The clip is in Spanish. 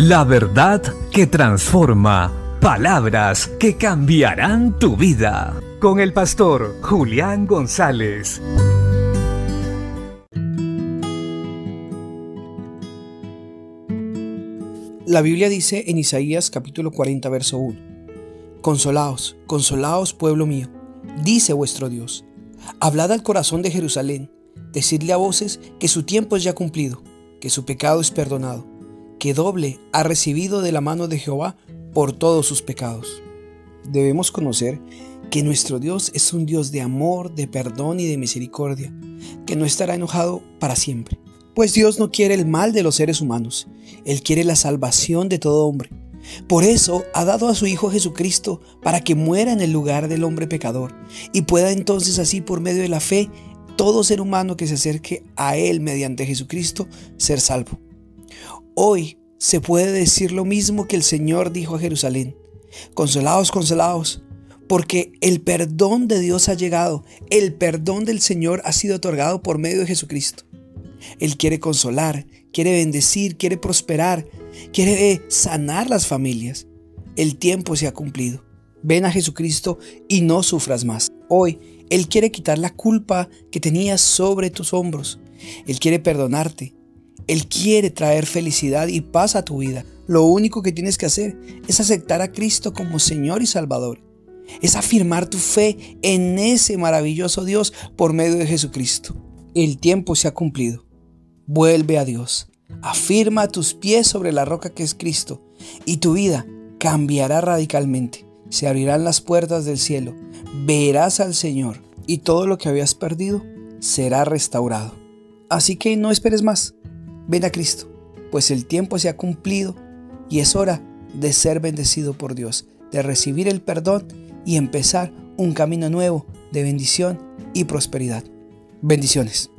La verdad que transforma. Palabras que cambiarán tu vida. Con el pastor Julián González. La Biblia dice en Isaías capítulo 40 verso 1. Consolaos, consolaos pueblo mío, dice vuestro Dios. Hablad al corazón de Jerusalén, decidle a voces que su tiempo es ya cumplido, que su pecado es perdonado que doble ha recibido de la mano de Jehová por todos sus pecados. Debemos conocer que nuestro Dios es un Dios de amor, de perdón y de misericordia, que no estará enojado para siempre. Pues Dios no quiere el mal de los seres humanos, Él quiere la salvación de todo hombre. Por eso ha dado a su Hijo Jesucristo para que muera en el lugar del hombre pecador y pueda entonces así por medio de la fe todo ser humano que se acerque a Él mediante Jesucristo ser salvo. Hoy se puede decir lo mismo que el Señor dijo a Jerusalén. Consolados, consolados, porque el perdón de Dios ha llegado, el perdón del Señor ha sido otorgado por medio de Jesucristo. Él quiere consolar, quiere bendecir, quiere prosperar, quiere sanar las familias. El tiempo se ha cumplido. Ven a Jesucristo y no sufras más. Hoy Él quiere quitar la culpa que tenías sobre tus hombros. Él quiere perdonarte. Él quiere traer felicidad y paz a tu vida. Lo único que tienes que hacer es aceptar a Cristo como Señor y Salvador. Es afirmar tu fe en ese maravilloso Dios por medio de Jesucristo. El tiempo se ha cumplido. Vuelve a Dios. Afirma tus pies sobre la roca que es Cristo y tu vida cambiará radicalmente. Se abrirán las puertas del cielo. Verás al Señor y todo lo que habías perdido será restaurado. Así que no esperes más. Ven a Cristo, pues el tiempo se ha cumplido y es hora de ser bendecido por Dios, de recibir el perdón y empezar un camino nuevo de bendición y prosperidad. Bendiciones.